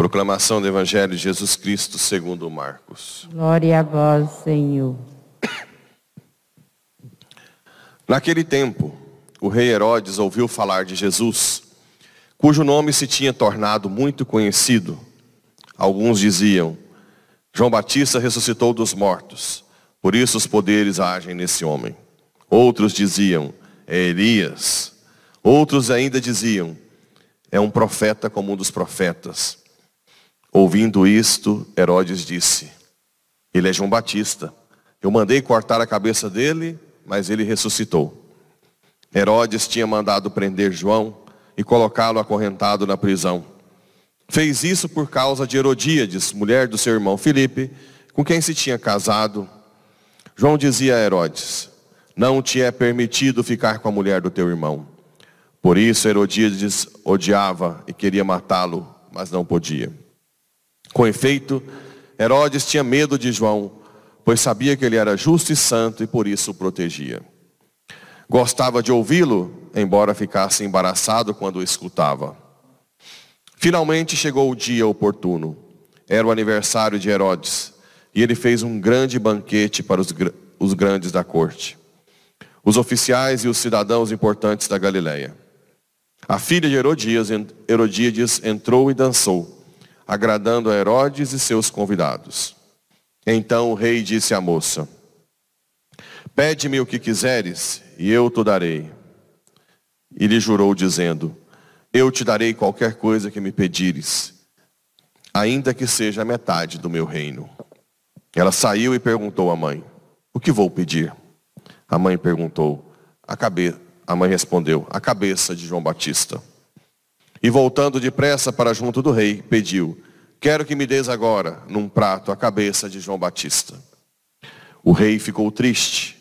Proclamação do Evangelho de Jesus Cristo segundo Marcos. Glória a vós, Senhor. Naquele tempo, o rei Herodes ouviu falar de Jesus, cujo nome se tinha tornado muito conhecido. Alguns diziam: João Batista ressuscitou dos mortos, por isso os poderes agem nesse homem. Outros diziam: É Elias. Outros ainda diziam: É um profeta como um dos profetas. Ouvindo isto, Herodes disse: Ele é João Batista. Eu mandei cortar a cabeça dele, mas ele ressuscitou. Herodes tinha mandado prender João e colocá-lo acorrentado na prisão. Fez isso por causa de Herodíades, mulher do seu irmão Filipe, com quem se tinha casado. João dizia a Herodes: Não te é permitido ficar com a mulher do teu irmão. Por isso Herodíades odiava e queria matá-lo, mas não podia. Com efeito, Herodes tinha medo de João, pois sabia que ele era justo e santo e por isso o protegia. Gostava de ouvi-lo, embora ficasse embaraçado quando o escutava. Finalmente chegou o dia oportuno. Era o aniversário de Herodes, e ele fez um grande banquete para os, os grandes da corte, os oficiais e os cidadãos importantes da Galileia. A filha de Herodias, Herodíades entrou e dançou agradando a Herodes e seus convidados. Então o rei disse à moça: Pede-me o que quiseres, e eu te darei. E lhe jurou, dizendo: Eu te darei qualquer coisa que me pedires, ainda que seja a metade do meu reino. Ela saiu e perguntou à mãe: O que vou pedir? A mãe perguntou: A cabeça. A mãe respondeu: A cabeça de João Batista. E voltando depressa para junto do rei, pediu: Quero que me des agora, num prato, a cabeça de João Batista. O rei ficou triste,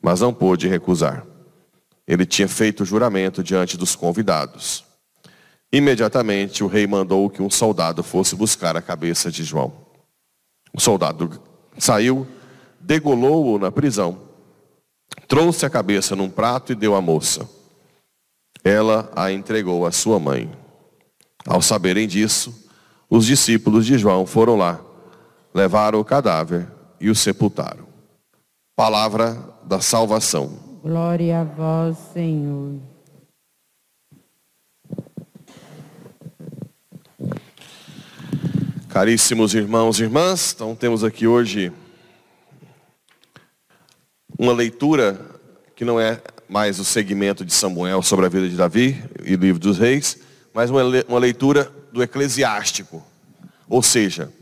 mas não pôde recusar. Ele tinha feito juramento diante dos convidados. Imediatamente o rei mandou que um soldado fosse buscar a cabeça de João. O soldado saiu, degolou-o na prisão, trouxe a cabeça num prato e deu à moça ela a entregou à sua mãe. Ao saberem disso, os discípulos de João foram lá, levaram o cadáver e o sepultaram. Palavra da salvação. Glória a vós, Senhor. Caríssimos irmãos e irmãs, então temos aqui hoje uma leitura que não é mais o segmento de Samuel sobre a vida de Davi e livro dos reis, mas uma leitura do eclesiástico, ou seja,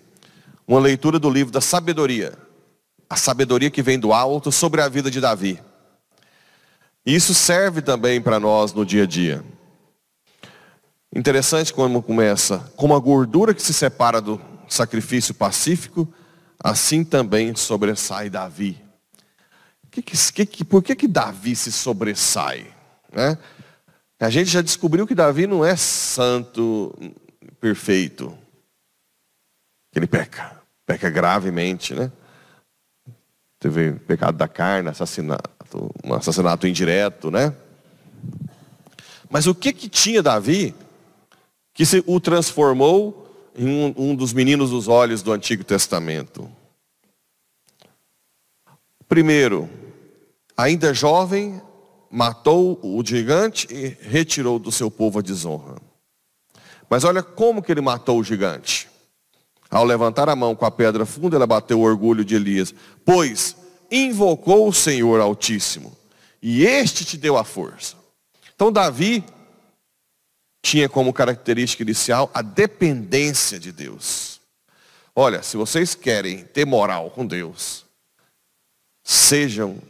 uma leitura do livro da sabedoria, a sabedoria que vem do alto sobre a vida de Davi. Isso serve também para nós no dia a dia. Interessante como começa, como a gordura que se separa do sacrifício pacífico, assim também sobressai Davi que, que, que, por que, que Davi se sobressai? Né? A gente já descobriu que Davi não é santo perfeito. Ele peca, peca gravemente, né? Teve pecado da carne, assassinato, um assassinato indireto, né? Mas o que que tinha Davi que se o transformou em um, um dos meninos dos olhos do Antigo Testamento? Primeiro, ainda jovem, matou o gigante e retirou do seu povo a desonra. Mas olha como que ele matou o gigante. Ao levantar a mão com a pedra funda, ele bateu o orgulho de Elias. Pois invocou o Senhor Altíssimo, e este te deu a força. Então Davi tinha como característica inicial a dependência de Deus. Olha, se vocês querem ter moral com Deus, sejam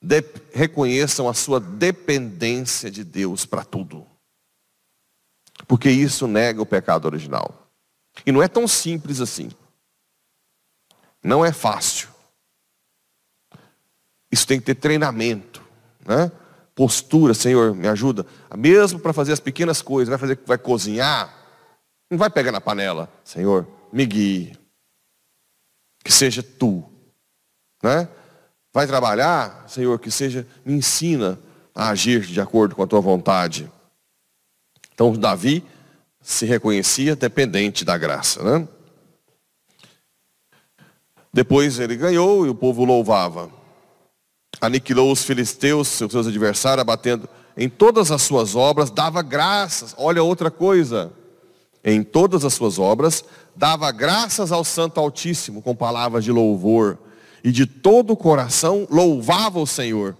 de, reconheçam a sua dependência de Deus para tudo. Porque isso nega o pecado original. E não é tão simples assim. Não é fácil. Isso tem que ter treinamento, né? Postura, Senhor, me ajuda. Mesmo para fazer as pequenas coisas, vai fazer, vai cozinhar, não vai pegar na panela, Senhor, me guie. Que seja tu. Né? Vai trabalhar, Senhor, que seja, me ensina a agir de acordo com a tua vontade. Então Davi se reconhecia dependente da graça. Né? Depois ele ganhou e o povo louvava. Aniquilou os filisteus, seus adversários, abatendo em todas as suas obras, dava graças. Olha outra coisa. Em todas as suas obras, dava graças ao Santo Altíssimo com palavras de louvor. E de todo o coração louvava o Senhor,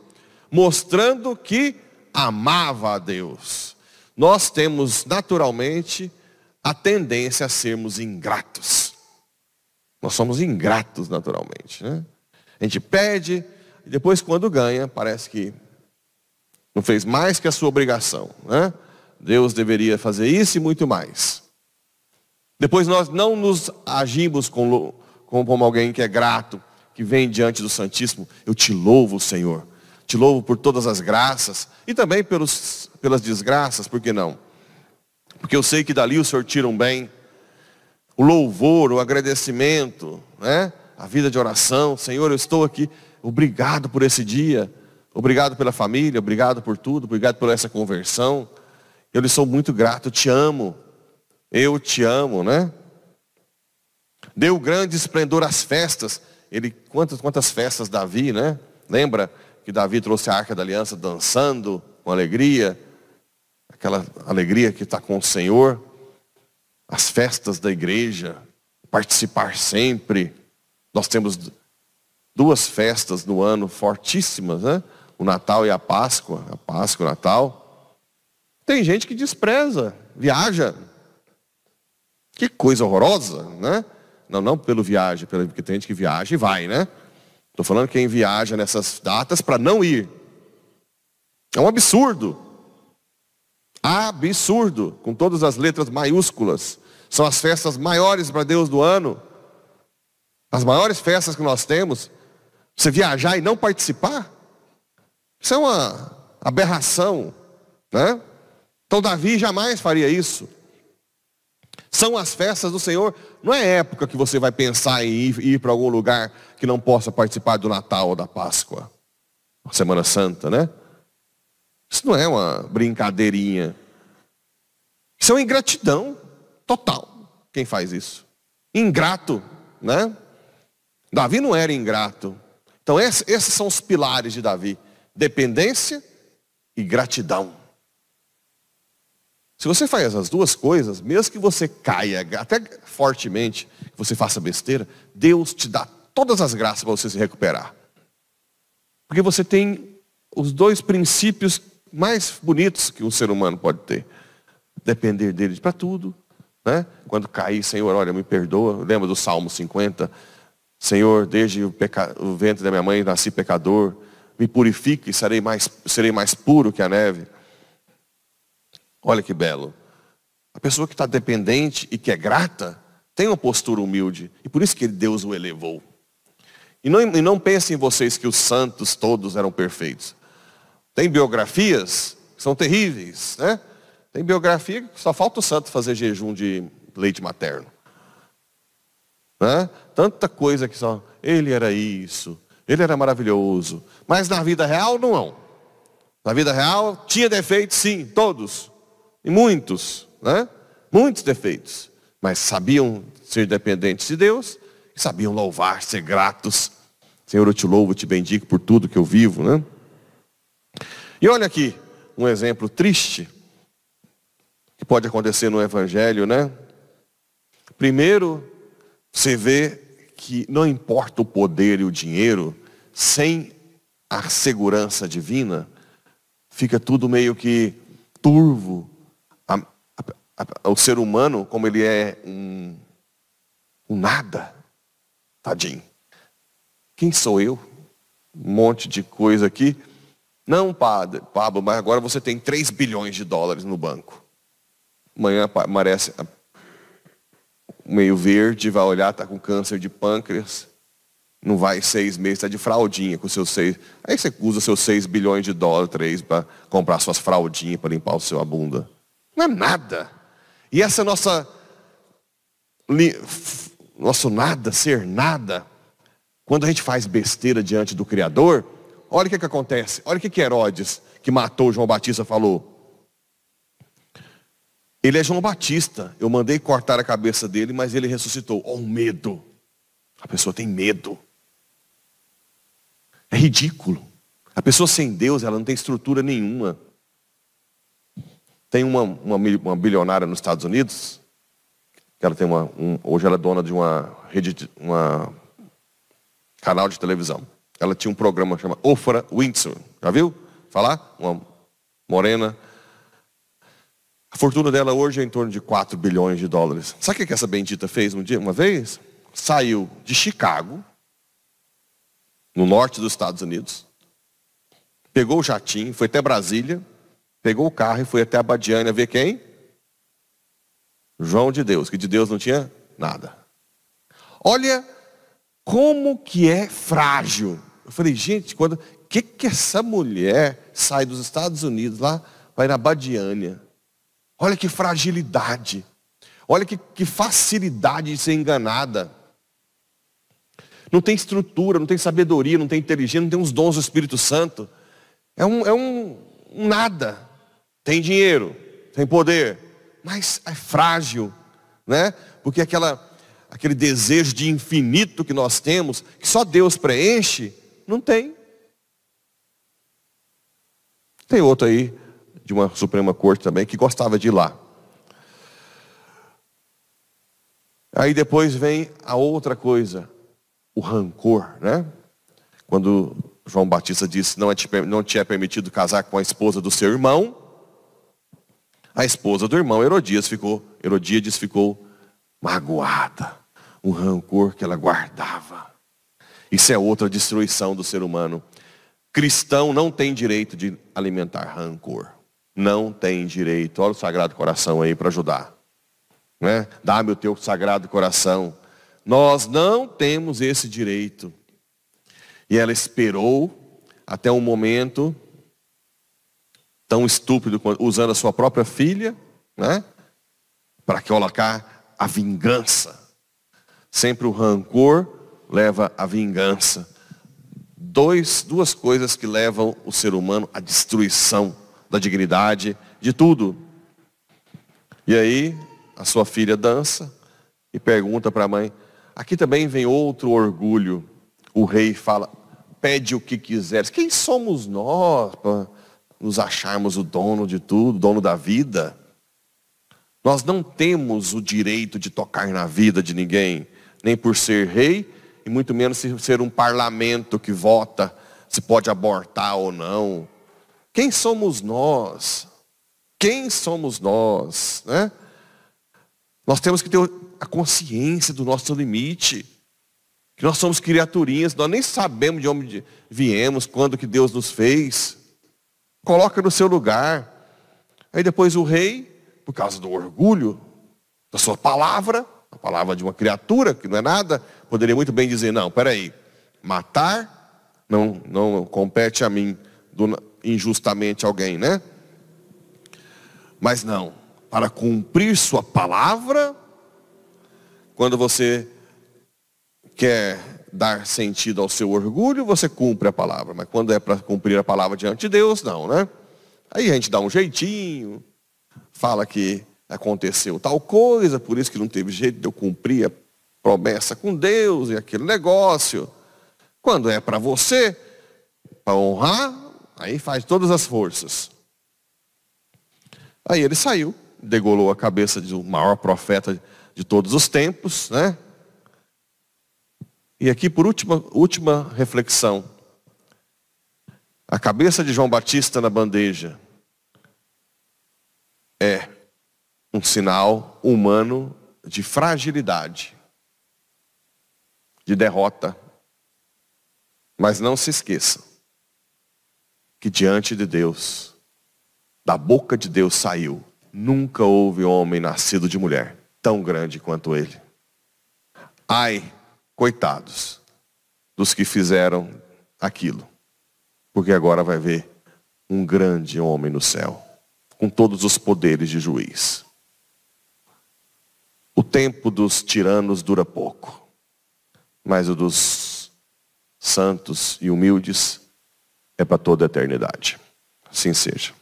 mostrando que amava a Deus. Nós temos naturalmente a tendência a sermos ingratos. Nós somos ingratos naturalmente. Né? A gente pede, e depois quando ganha, parece que não fez mais que a sua obrigação. Né? Deus deveria fazer isso e muito mais. Depois nós não nos agimos como, como alguém que é grato, que vem diante do Santíssimo. Eu te louvo, Senhor. Te louvo por todas as graças e também pelos, pelas desgraças, por que não? Porque eu sei que dali o Senhor tira um bem. O louvor, o agradecimento, né? A vida de oração. Senhor, eu estou aqui. Obrigado por esse dia. Obrigado pela família, obrigado por tudo, obrigado por essa conversão. Eu lhe sou muito grato, te amo. Eu te amo, né? Deu grande esplendor às festas. Ele, quantas, quantas festas Davi, né? Lembra que Davi trouxe a arca da aliança dançando com alegria? Aquela alegria que está com o Senhor. As festas da igreja, participar sempre. Nós temos duas festas no ano fortíssimas, né? o Natal e a Páscoa, a Páscoa e o Natal. Tem gente que despreza, viaja. Que coisa horrorosa, né? Não, não pelo viagem, porque tem gente que viaja e vai, né? Estou falando quem viaja nessas datas para não ir. É um absurdo. Absurdo, com todas as letras maiúsculas. São as festas maiores para Deus do ano. As maiores festas que nós temos. Você viajar e não participar? Isso é uma aberração. Né? Então Davi jamais faria isso. São as festas do Senhor. Não é época que você vai pensar em ir, ir para algum lugar que não possa participar do Natal ou da Páscoa. Semana Santa, né? Isso não é uma brincadeirinha. Isso é uma ingratidão total. Quem faz isso? Ingrato, né? Davi não era ingrato. Então esses são os pilares de Davi dependência e gratidão. Se você faz as duas coisas, mesmo que você caia até fortemente, que você faça besteira, Deus te dá todas as graças para você se recuperar. Porque você tem os dois princípios mais bonitos que um ser humano pode ter. Depender dele para tudo. Né? Quando cair, Senhor, olha, me perdoa. Lembra do Salmo 50? Senhor, desde o, peca... o ventre da minha mãe nasci pecador me purifique e serei mais, serei mais puro que a neve. Olha que belo. A pessoa que está dependente e que é grata, tem uma postura humilde. E por isso que Deus o elevou. E não, e não pensem vocês que os santos todos eram perfeitos. Tem biografias que são terríveis, né? Tem biografia que só falta o santo fazer jejum de leite materno. Né? Tanta coisa que só, ele era isso, ele era maravilhoso. Mas na vida real, não. Na vida real, tinha defeitos, sim, todos. E muitos, né? Muitos defeitos. Mas sabiam ser dependentes de Deus, sabiam louvar, ser gratos. Senhor, eu te louvo, te bendigo por tudo que eu vivo, né? E olha aqui, um exemplo triste que pode acontecer no Evangelho, né? Primeiro, você vê que não importa o poder e o dinheiro, sem a segurança divina, fica tudo meio que turvo. A, a, a, o ser humano, como ele é um, um nada, tadinho. Quem sou eu? Um monte de coisa aqui. Não, padre, Pablo, mas agora você tem 3 bilhões de dólares no banco. Amanhã aparece meio verde, vai olhar, está com câncer de pâncreas. Não vai seis meses, está de fraldinha com seus seis. Aí você usa seus seis bilhões de dólares, três, para comprar suas fraldinhas para limpar o seu bunda. Não é nada. E essa nossa nosso nada ser nada, quando a gente faz besteira diante do Criador, olha o que, que acontece. Olha o que, que Herodes, que matou João Batista, falou. Ele é João Batista. Eu mandei cortar a cabeça dele, mas ele ressuscitou. Oh, medo. A pessoa tem medo. É ridículo. A pessoa sem Deus, ela não tem estrutura nenhuma. Tem uma, uma, uma bilionária nos Estados Unidos, que ela tem uma, um, hoje ela é dona de uma rede, uma canal de televisão. Ela tinha um programa chamado Ofra Windsor. Já viu? Falar? Uma morena. Fortuna dela hoje é em torno de 4 bilhões de dólares. Sabe o que essa bendita fez um dia, uma vez? Saiu de Chicago, no norte dos Estados Unidos, pegou o jatinho, foi até Brasília, pegou o carro e foi até a Badiânia ver quem? João de Deus, que de Deus não tinha nada. Olha como que é frágil. Eu falei, gente, quando que que essa mulher sai dos Estados Unidos lá, vai na Badiânia? Olha que fragilidade. Olha que, que facilidade de ser enganada. Não tem estrutura, não tem sabedoria, não tem inteligência, não tem os dons do Espírito Santo. É um, é um, nada. Tem dinheiro, tem poder, mas é frágil, né? Porque aquela, aquele desejo de infinito que nós temos, que só Deus preenche, não tem. Tem outro aí, de uma Suprema Corte também, que gostava de ir lá. Aí depois vem a outra coisa, o rancor, né? Quando João Batista disse não, é não tinha permitido casar com a esposa do seu irmão, a esposa do irmão Herodias ficou, Herodíades ficou magoada, um rancor que ela guardava. Isso é outra destruição do ser humano. Cristão não tem direito de alimentar rancor. Não tem direito. Olha o Sagrado Coração aí para ajudar. Né? Dá-me o teu Sagrado Coração. Nós não temos esse direito. E ela esperou até um momento tão estúpido, usando a sua própria filha, né? Para colocar a vingança. Sempre o rancor leva à vingança. Dois, duas coisas que levam o ser humano à destruição da dignidade, de tudo. E aí, a sua filha dança e pergunta para a mãe: aqui também vem outro orgulho. O rei fala: pede o que quiseres. Quem somos nós para nos acharmos o dono de tudo, dono da vida. Nós não temos o direito de tocar na vida de ninguém, nem por ser rei, e muito menos ser um parlamento que vota se pode abortar ou não. Quem somos nós? Quem somos nós? Né? Nós temos que ter a consciência do nosso limite. Que nós somos criaturinhas, nós nem sabemos de onde viemos, quando que Deus nos fez coloca no seu lugar. Aí depois o rei, por causa do orgulho da sua palavra, a palavra de uma criatura, que não é nada, poderia muito bem dizer, não, peraí, matar não, não compete a mim do, injustamente alguém, né? Mas não, para cumprir sua palavra, quando você quer dar sentido ao seu orgulho, você cumpre a palavra. Mas quando é para cumprir a palavra diante de Deus, não, né? Aí a gente dá um jeitinho, fala que aconteceu tal coisa, por isso que não teve jeito de eu cumprir a promessa com Deus e aquele negócio. Quando é para você, para honrar, aí faz todas as forças. Aí ele saiu, degolou a cabeça do maior profeta de todos os tempos, né? E aqui, por última, última reflexão. A cabeça de João Batista na bandeja é um sinal humano de fragilidade, de derrota. Mas não se esqueça que diante de Deus, da boca de Deus saiu, nunca houve homem nascido de mulher tão grande quanto ele. Ai coitados dos que fizeram aquilo. Porque agora vai ver um grande homem no céu, com todos os poderes de juiz. O tempo dos tiranos dura pouco, mas o dos santos e humildes é para toda a eternidade. Assim seja.